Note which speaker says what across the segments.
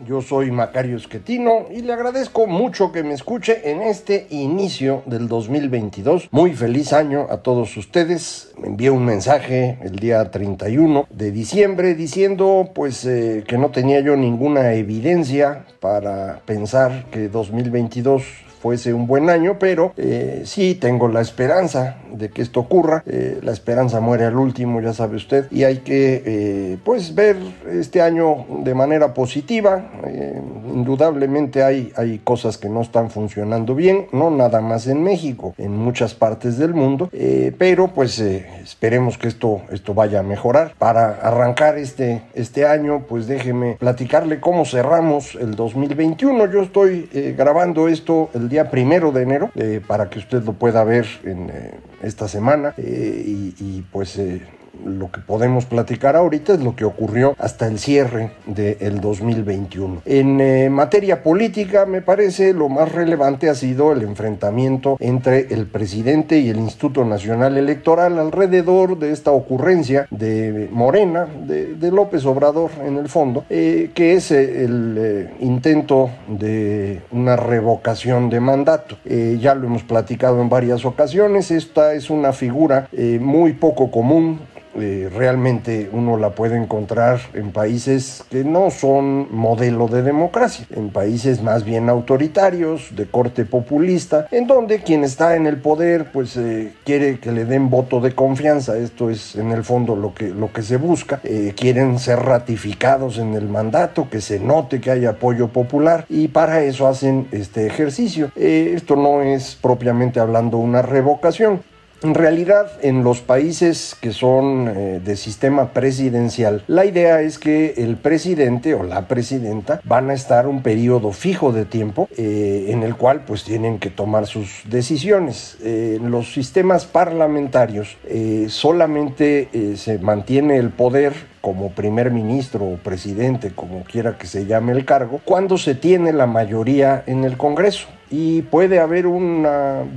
Speaker 1: Yo soy Macario Esquetino y le agradezco mucho que me escuche en este inicio del 2022. Muy feliz año a todos ustedes. Me envié un mensaje el día 31 de diciembre diciendo pues eh, que no tenía yo ninguna evidencia para pensar que 2022 fuese un buen año, pero eh, sí tengo la esperanza de que esto ocurra. Eh, la esperanza muere al último, ya sabe usted, y hay que eh, pues ver este año de manera positiva. Eh, indudablemente hay, hay cosas que no están funcionando bien, no nada más en México, en muchas partes del mundo, pero pues esperemos que esto, esto vaya a mejorar. Para arrancar este, este año, pues déjeme platicarle cómo cerramos el 2021. Yo estoy grabando esto el día primero de enero eh, para que usted lo pueda ver en eh, esta semana eh, y, y, pues lo que podemos platicar ahorita es lo que ocurrió hasta el cierre del 2021. En eh, materia política, me parece lo más relevante ha sido el enfrentamiento entre el presidente y el Instituto Nacional Electoral alrededor de esta ocurrencia de Morena, de, de López Obrador en el fondo, eh, que es eh, el intento de una revocación de mandato. Ya lo hemos platicado en varias ocasiones, esta es una figura muy poco común eh, realmente uno la puede encontrar en países que no son modelo de democracia, en países más bien autoritarios, de corte populista, en donde quien está en el poder pues eh, quiere que le den voto de confianza, esto es en el fondo lo que, lo que se busca, eh, quieren ser ratificados en el mandato, que se note que hay apoyo popular y para eso hacen este ejercicio. Eh, esto no es propiamente hablando una revocación, en realidad, en los países que son eh, de sistema presidencial, la idea es que el presidente o la presidenta van a estar un periodo fijo de tiempo eh, en el cual pues tienen que tomar sus decisiones. Eh, en los sistemas parlamentarios eh, solamente se mantiene el poder como primer ministro o presidente, como quiera que se llame el cargo, cuando se tiene la mayoría en el Congreso. Y puede haber un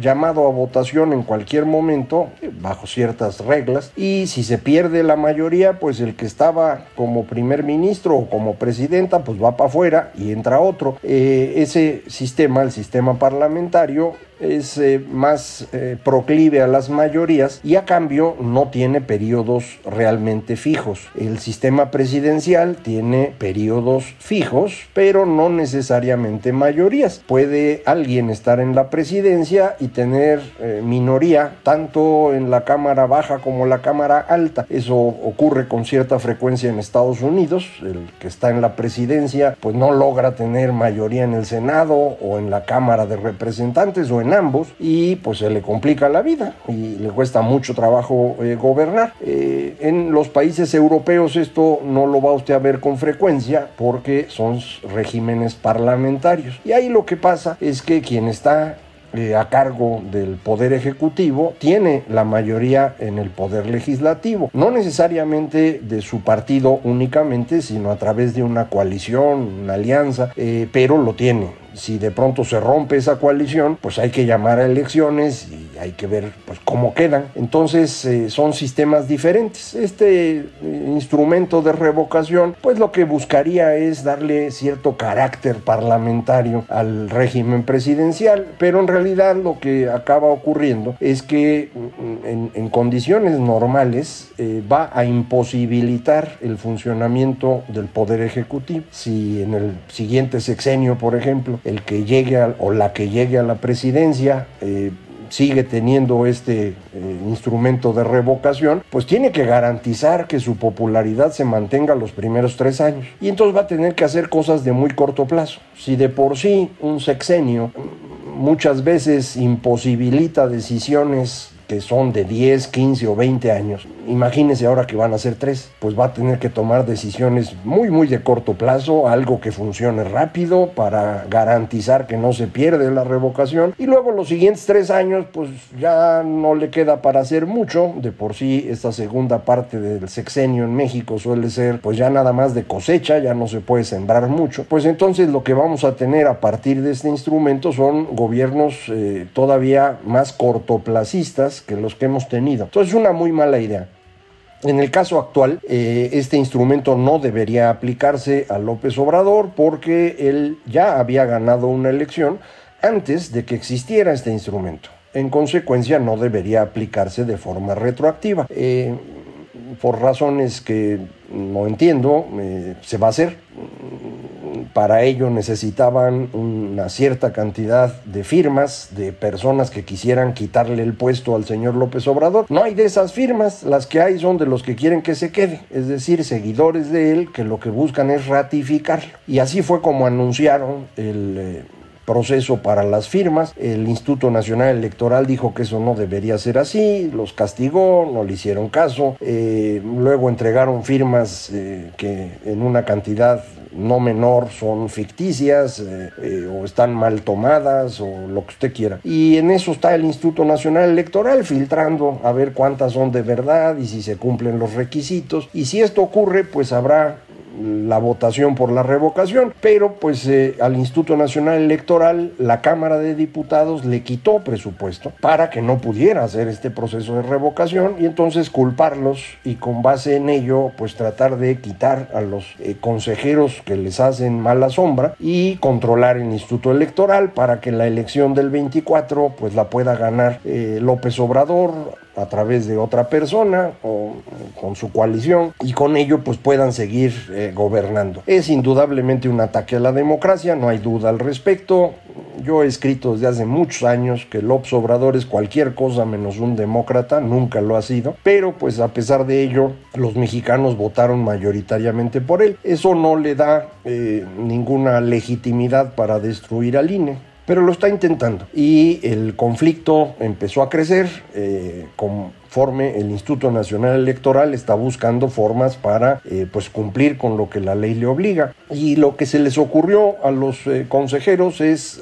Speaker 1: llamado a votación en cualquier momento bajo ciertas reglas y si se pierde la mayoría pues el que estaba como primer ministro o como presidenta pues va para afuera y entra otro. Eh, ese sistema el sistema parlamentario es eh, más eh, proclive a las mayorías y a cambio no tiene periodos realmente fijos. El sistema presidencial tiene periodos fijos, pero no necesariamente mayorías. Puede alguien estar en la presidencia y tener eh, minoría tanto en la Cámara Baja como la Cámara Alta. Eso ocurre con cierta frecuencia en Estados Unidos. El que está en la presidencia pues no logra tener mayoría en el Senado o en la Cámara de Representantes o ambos y pues se le complica la vida y le cuesta mucho trabajo eh, gobernar. Eh, en los países europeos esto no lo va usted a ver con frecuencia porque son regímenes parlamentarios. Y ahí lo que pasa es que quien está eh, a cargo del poder ejecutivo tiene la mayoría en el poder legislativo, no necesariamente de su partido únicamente, sino a través de una coalición, una alianza, pero lo tiene. Si de pronto se rompe esa coalición, pues hay que llamar a elecciones y hay que ver pues, cómo quedan. Entonces eh, son sistemas diferentes. Este eh, instrumento de revocación, pues lo que buscaría es darle cierto carácter parlamentario al régimen presidencial, pero en realidad lo que acaba ocurriendo es que mm, en, condiciones normales eh, va a imposibilitar el funcionamiento del poder ejecutivo. Si en el siguiente sexenio, por ejemplo, el que llegue o la que llegue a la presidencia eh, sigue teniendo este eh, instrumento de revocación, pues tiene que garantizar que su popularidad se mantenga los primeros tres años. Y entonces va a tener que hacer cosas de muy corto plazo. Si de por sí un sexenio muchas veces imposibilita decisiones que son de 10, 15 o 20 años. Imagínense ahora que van a ser tres, pues va a tener que tomar decisiones muy, muy de corto plazo, algo que funcione rápido para garantizar que no se pierde la revocación. Y luego los siguientes tres años, pues ya no le queda para hacer mucho. De por sí, esta segunda parte del sexenio en México suele ser, pues ya nada más de cosecha, ya no se puede sembrar mucho. Pues entonces lo que vamos a tener a partir de este instrumento son gobiernos eh, todavía más cortoplacistas que los que hemos tenido. Entonces es una muy mala idea. En el caso actual, eh, este instrumento no debería aplicarse a López Obrador porque él ya había ganado una elección antes de que existiera este instrumento. En consecuencia, no debería aplicarse de forma retroactiva. Eh, por razones que no entiendo, eh, se va a hacer para ello necesitaban una cierta cantidad de firmas de personas que quisieran quitarle el puesto al señor López Obrador. No hay de esas firmas, las que hay son de los que quieren que se quede, es decir, seguidores de él que lo que buscan es ratificarlo. Y así fue como anunciaron el... Eh, proceso para las firmas. El Instituto Nacional Electoral dijo que eso no debería ser así, los castigó, no le hicieron caso. Eh, luego entregaron firmas eh, que en una cantidad no menor son ficticias eh, eh, o están mal tomadas o lo que usted quiera. Y en eso está el Instituto Nacional Electoral filtrando a ver cuántas son de verdad y si se cumplen los requisitos. Y si esto ocurre, pues habrá la votación por la revocación, pero pues eh, al Instituto Nacional Electoral la Cámara de Diputados le quitó presupuesto para que no pudiera hacer este proceso de revocación y entonces culparlos y con base en ello pues tratar de quitar a los eh, consejeros que les hacen mala sombra y controlar el Instituto Electoral para que la elección del 24 pues la pueda ganar eh, López Obrador a través de otra persona o con su coalición y con ello pues puedan seguir eh, gobernando. Es indudablemente un ataque a la democracia, no hay duda al respecto. Yo he escrito desde hace muchos años que López Obrador es cualquier cosa menos un demócrata, nunca lo ha sido, pero pues a pesar de ello los mexicanos votaron mayoritariamente por él. Eso no le da eh, ninguna legitimidad para destruir al INE pero lo está intentando. Y el conflicto empezó a crecer eh, conforme el Instituto Nacional Electoral está buscando formas para eh, pues cumplir con lo que la ley le obliga. Y lo que se les ocurrió a los eh, consejeros es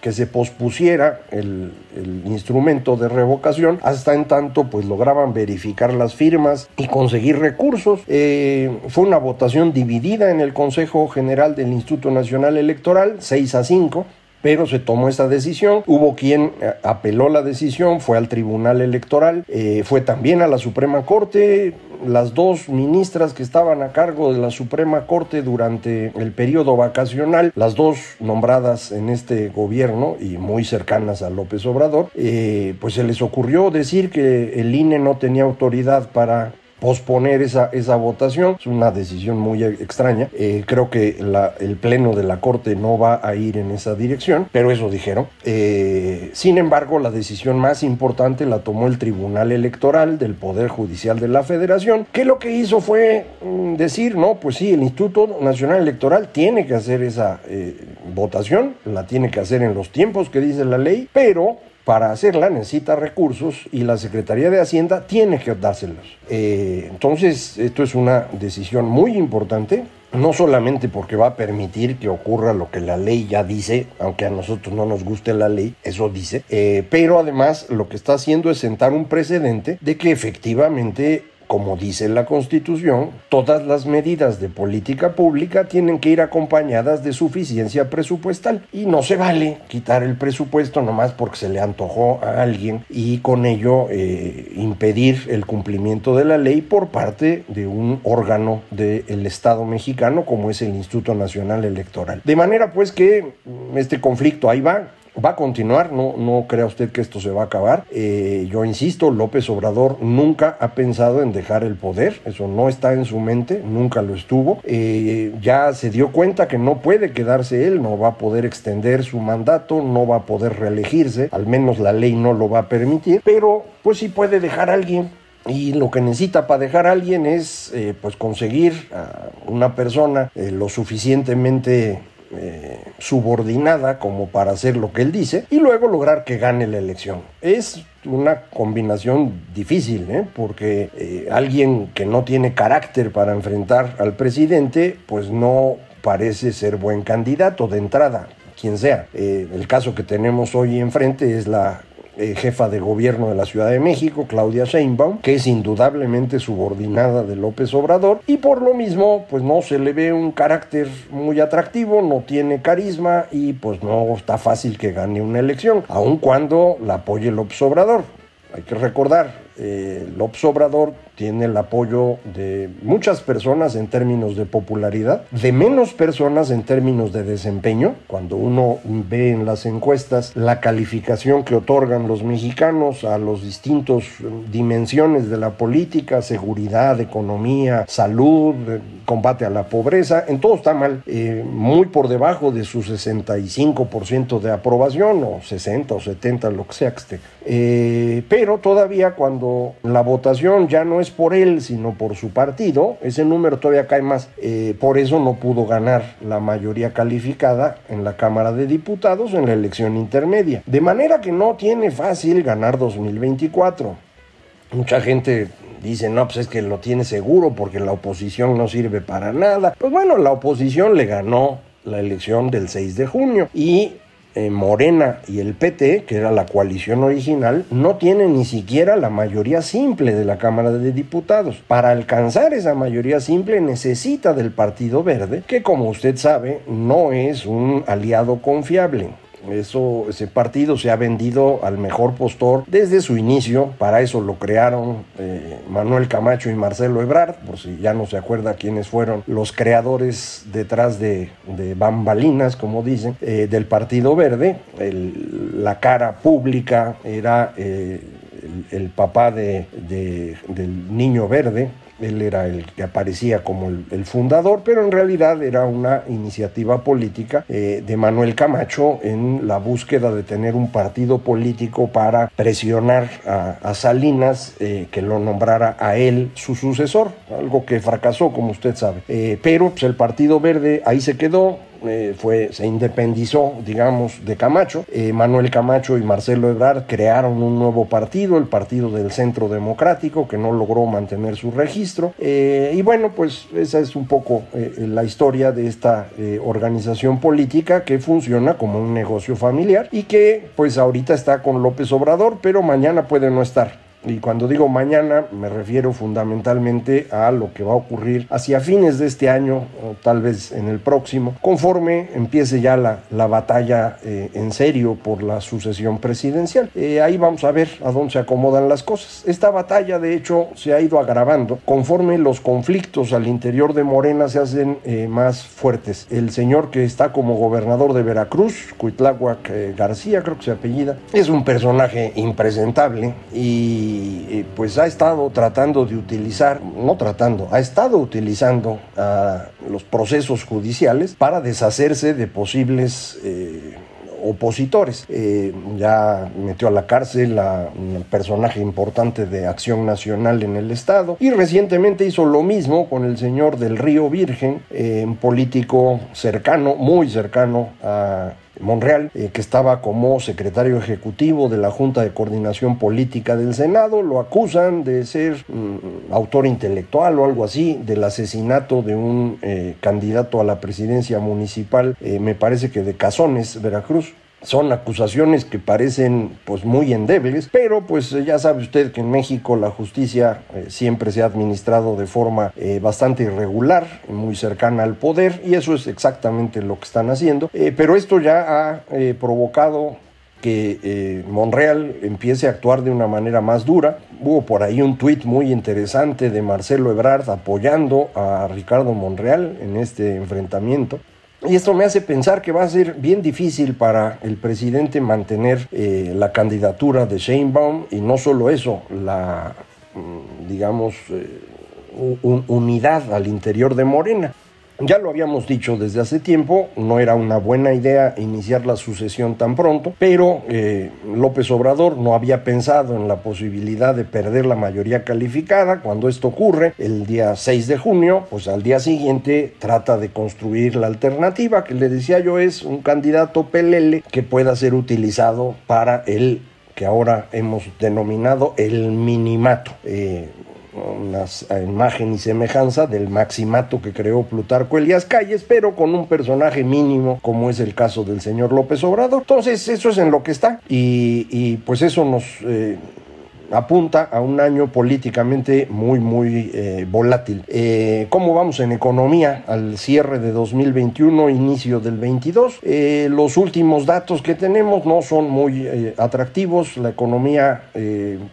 Speaker 1: que se pospusiera el, el, instrumento de revocación hasta en tanto pues lograban verificar las firmas y conseguir recursos. fue una votación dividida en el Consejo General del Instituto Nacional Electoral, 6 a 5 pero se tomó esa decisión. Hubo quien eh, apeló la decisión, fue al Tribunal Electoral, eh, fue también a la Suprema Corte. Las dos ministras que estaban a cargo de la Suprema Corte durante el periodo vacacional, las dos nombradas en este gobierno y muy cercanas a López Obrador, eh, pues se les ocurrió decir que el INE no tenía autoridad para posponer esa, esa votación. Es una decisión muy extraña. Eh, creo que el Pleno de la Corte no va a ir en esa dirección, pero eso dijeron. Eh, sin embargo, la decisión más importante la tomó el Tribunal Electoral del Poder Judicial de la Federación, que lo que hizo fue mm, decir, no, pues sí, el Instituto Nacional Electoral tiene que hacer esa eh, votación, la tiene que hacer en los tiempos que dice la ley, pero para hacerla necesita recursos y la Secretaría de Hacienda tiene que dárselos. Eh, entonces, esto es una decisión muy importante, no solamente porque va a permitir que ocurra lo que la ley ya dice, aunque a nosotros no nos guste la ley, eso dice, eh, pero además lo que está haciendo es sentar un precedente de que efectivamente como dice la Constitución, todas las medidas de política pública tienen que ir acompañadas de suficiencia presupuestal. Y no se vale quitar el presupuesto nomás porque se le antojó a alguien y con ello eh, impedir el cumplimiento de la ley por parte de un órgano del Estado mexicano como es el Instituto Nacional Electoral. De manera pues que este conflicto ahí va, va a continuar, no, no crea usted que esto se va a acabar. Eh, yo insisto, López Obrador nunca ha pensado en dejar el poder, eso no está en su mente, nunca lo estuvo. Eh, ya se dio cuenta que no puede quedarse él, no va a poder extender su mandato, no va a poder reelegirse, al menos la ley no lo va a permitir, pero pues sí puede dejar a alguien y lo que necesita para dejar a alguien es eh, pues conseguir a una persona lo suficientemente eh, subordinada como para hacer lo que él dice y luego lograr que gane la elección. Es una combinación difícil, ¿eh? porque eh, alguien que no tiene carácter para enfrentar al presidente, pues no parece ser buen candidato de entrada, quien sea. el caso que tenemos hoy enfrente es la eh, jefa de gobierno de la Ciudad de México, Claudia Sheinbaum, que es indudablemente subordinada de López Obrador y por lo mismo pues no se le ve un carácter muy atractivo, no tiene carisma y pues no está fácil que gane una elección, aun cuando la apoye López Obrador. Hay que recordar, eh, López Obrador tiene el apoyo de muchas personas en términos de popularidad, de menos personas en términos de desempeño. Cuando uno ve en las encuestas la calificación que otorgan los mexicanos a los distintos dimensiones de la política, seguridad, economía, salud, combate a la pobreza, en todo está mal, eh, muy por debajo de su 65% de aprobación, o 60 o 70, lo que sea que esté. Eh, pero todavía cuando la votación ya no es por él, sino por su partido, ese número todavía cae más. Eh, por eso no pudo ganar la mayoría calificada en la Cámara de Diputados en la elección intermedia. De manera que no tiene fácil ganar 2024. Mucha gente dice, no, pues es que lo tiene seguro porque la oposición no sirve para nada. Pues bueno, la oposición le ganó la elección del 6 de junio y eh, Morena y el PT, que era la coalición original, no tienen ni siquiera la mayoría simple de la Cámara de Diputados. Para alcanzar esa mayoría simple necesita del Partido Verde, que como usted sabe no es un aliado confiable. Eso, ese partido se ha vendido al mejor postor desde su inicio. Para eso lo crearon eh, Manuel Camacho y Marcelo Ebrard, por si ya no se acuerda quiénes fueron los creadores detrás de, bambalinas, como dicen, eh, del Partido Verde. la cara pública era eh, el, papá de, del Niño Verde, él era el que aparecía como el, fundador, pero en realidad era una iniciativa política eh, de Manuel Camacho en la búsqueda de tener un partido político para presionar a, Salinas eh, que lo nombrara a él su sucesor, algo que fracasó, como usted sabe. Eh, pero pues, el Partido Verde ahí se quedó, eh, fue, se independizó, digamos, de Camacho. Eh, Manuel Camacho y Marcelo Ebrard crearon un nuevo partido, el Partido del Centro Democrático, que no logró mantener su registro. Eh, y bueno, pues esa es un poco la historia de esta organización política que funciona como un negocio familiar y que pues ahorita está con López Obrador, pero mañana puede no estar. Y cuando digo mañana me refiero fundamentalmente a lo que va a ocurrir hacia fines de este año o tal vez en el próximo, conforme empiece ya la, la batalla eh, en serio por la sucesión presidencial. Eh, ahí vamos a ver a dónde se acomodan las cosas. Esta batalla de hecho se ha ido agravando conforme los conflictos al interior de Morena se hacen eh, más fuertes. El señor que está como gobernador de Veracruz, Cuitláhuac García creo que se apellida, es un personaje impresentable y y pues ha estado tratando de utilizar, no tratando, ha estado utilizando a los procesos judiciales para deshacerse de posibles eh, opositores. Eh, ya metió a la cárcel a un personaje importante de Acción Nacional en el Estado y recientemente hizo lo mismo con el señor del Río Virgen, eh, un político cercano, muy cercano a Monreal, eh, que estaba como secretario ejecutivo de la Junta de Coordinación Política del Senado, lo acusan de ser mm, autor intelectual o algo así del asesinato de un eh, candidato a la presidencia municipal, eh, me parece que de Cazones, Veracruz. Son acusaciones que parecen pues muy endebles, pero pues ya sabe usted que en México la justicia eh, siempre se ha administrado de forma eh, bastante irregular, muy cercana al poder y eso es exactamente lo que están haciendo. Eh, pero esto ya ha provocado que Monreal empiece a actuar de una manera más dura. Hubo por ahí un tuit muy interesante de Marcelo Ebrard apoyando a Ricardo Monreal en este enfrentamiento. Y esto me hace pensar que va a ser bien difícil para el presidente mantener eh, la candidatura de Sheinbaum y no solo eso, la, mm, digamos, eh, unidad al interior de Morena. Ya lo habíamos dicho desde hace tiempo, no era una buena idea iniciar la sucesión tan pronto, pero eh, López Obrador no había pensado en la posibilidad de perder la mayoría calificada. Cuando esto ocurre, el día 6 de junio, pues al día siguiente trata de construir la alternativa, que le decía yo es un candidato pelele que pueda ser utilizado para el que ahora hemos denominado el minimato. Eh, una imagen y semejanza del maximato que creó Plutarco Elías Calles, pero con un personaje mínimo como es el caso del señor López Obrador. Entonces eso es en lo que está y, y pues eso nos... Eh, apunta a un año políticamente muy, muy eh, volátil. Eh, ¿Cómo vamos en economía al cierre de 2021, inicio del 22? Eh, los últimos datos que tenemos no son muy atractivos. La economía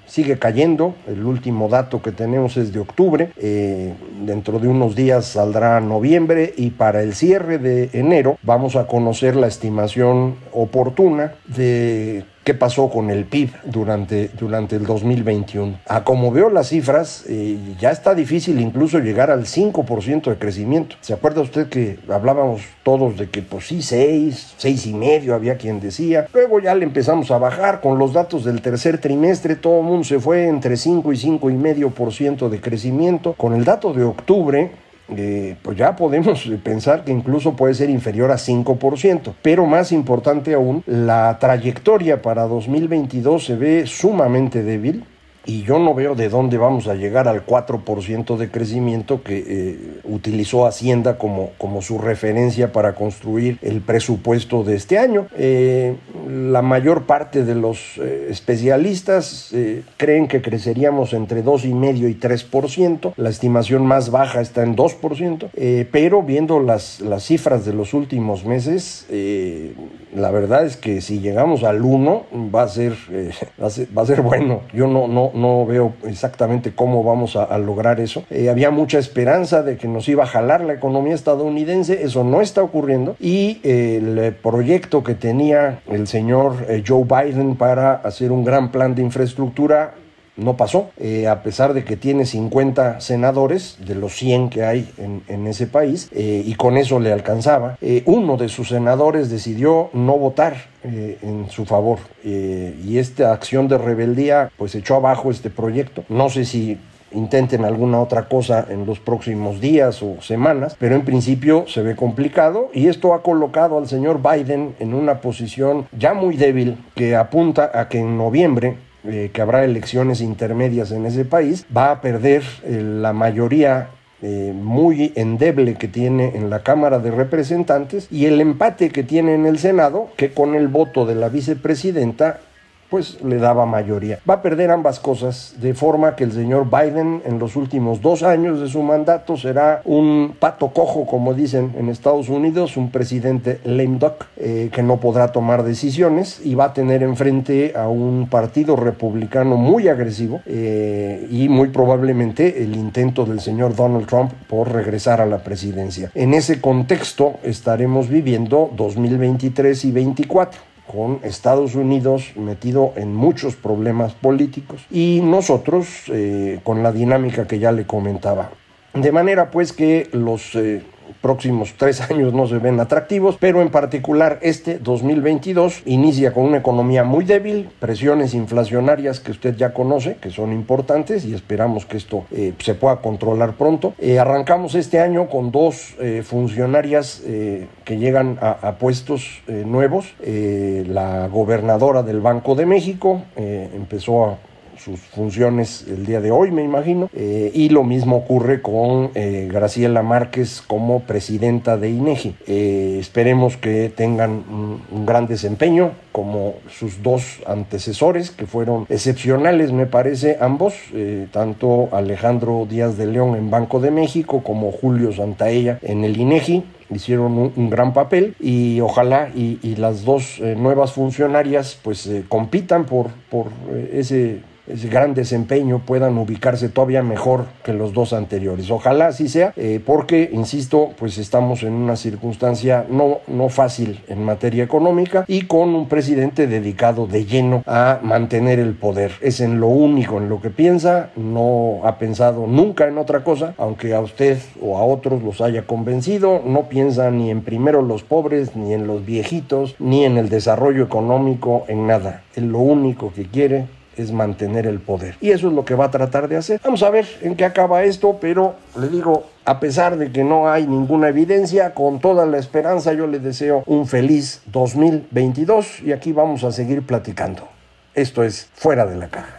Speaker 1: sigue cayendo. El último dato que tenemos es de octubre. dentro de unos días saldrá noviembre y para el cierre de enero vamos a conocer la estimación oportuna de qué pasó con el PIB durante, durante el 2021. A como veo las cifras, eh, ya está difícil incluso llegar al 5% de crecimiento. ¿Se acuerda usted que hablábamos todos de que pues sí, 6, 6 y medio había quien decía? Luego ya le empezamos a bajar con los datos del tercer trimestre, todo el mundo se fue entre 5 y 5 y medio por ciento de crecimiento. Con el dato de octubre, eh, pues ya podemos pensar que incluso puede ser inferior a 5%. Pero más importante aún, la trayectoria para 2022 se ve sumamente débil y yo no veo de dónde vamos a llegar al 4% de crecimiento que eh, utilizó Hacienda como, como su referencia para construir el presupuesto de este año. Eh, la mayor parte de los eh, especialistas creen que creceríamos entre 2,5 y 3%, la estimación más baja está en 2%, pero viendo las, las cifras de los últimos meses, la verdad es que si llegamos al 1 va va a ser, va a ser bueno. Yo no, no, no veo exactamente cómo vamos a, lograr eso. Eh, había mucha esperanza de que nos iba a jalar la economía estadounidense, eso no está ocurriendo y el proyecto que tenía el señor eh, Joe Biden para hacer un gran plan de infraestructura no pasó, eh, a pesar de que tiene 50 senadores de los 100 que hay en, ese país, eh, y con eso le alcanzaba. Eh, uno de sus senadores decidió no votar en su favor, y esta acción de rebeldía pues echó abajo este proyecto. No sé si intenten alguna otra cosa en los próximos días o semanas, pero en principio se ve complicado y esto ha colocado al señor Biden en una posición ya muy débil que apunta a que en noviembre eh, que habrá elecciones intermedias en ese país, va a perder eh, la mayoría eh, muy endeble que tiene en la Cámara de Representantes y el empate que tiene en el Senado, que con el voto de la vicepresidenta pues le daba mayoría. Va a perder ambas cosas, de forma que el señor Biden en los últimos dos años de su mandato será un pato cojo, como dicen en Estados Unidos, un presidente lame duck, eh, que no podrá tomar decisiones y va a tener enfrente a un partido republicano muy agresivo eh, y muy probablemente el intento del señor Donald Trump por regresar a la presidencia. En ese contexto estaremos viviendo 2023 y 2024 con Estados Unidos metido en muchos problemas políticos y nosotros eh, con la dinámica que ya le comentaba. De manera pues que los eh, próximos tres años no se ven atractivos, pero en particular este 2022 inicia con una economía muy débil, presiones inflacionarias que usted ya conoce, que son importantes y esperamos que esto eh, se pueda controlar pronto. Eh, arrancamos este año con dos eh, funcionarias que llegan a, puestos nuevos. la gobernadora del Banco de México empezó a sus funciones el día de hoy, me imagino. Eh, y lo mismo ocurre con eh, Graciela Márquez como presidenta de INEGI. Eh, esperemos que tengan un, un, gran desempeño como sus dos antecesores, que fueron excepcionales, me parece, ambos, tanto Alejandro Díaz de León en Banco de México como Julio Santaella en el INEGI hicieron un, gran papel y ojalá y, las dos nuevas funcionarias pues compitan por, por ese ese gran desempeño puedan ubicarse todavía mejor que los dos anteriores. Ojalá así sea, eh, porque, insisto, pues estamos en una circunstancia no, no fácil en materia económica y con un presidente dedicado de lleno a mantener el poder. Es en lo único en lo que piensa, no ha pensado nunca en otra cosa, aunque a usted o a otros los haya convencido, no piensa ni en primero los pobres, ni en los viejitos, ni en el desarrollo económico, en nada. Es lo único que quiere es mantener el poder. Y eso es lo que va a tratar de hacer. Vamos a ver en qué acaba esto, pero le digo, a pesar de que no hay ninguna evidencia, con toda la esperanza yo le deseo un feliz 2022 y aquí vamos a seguir platicando. Esto es fuera de la caja.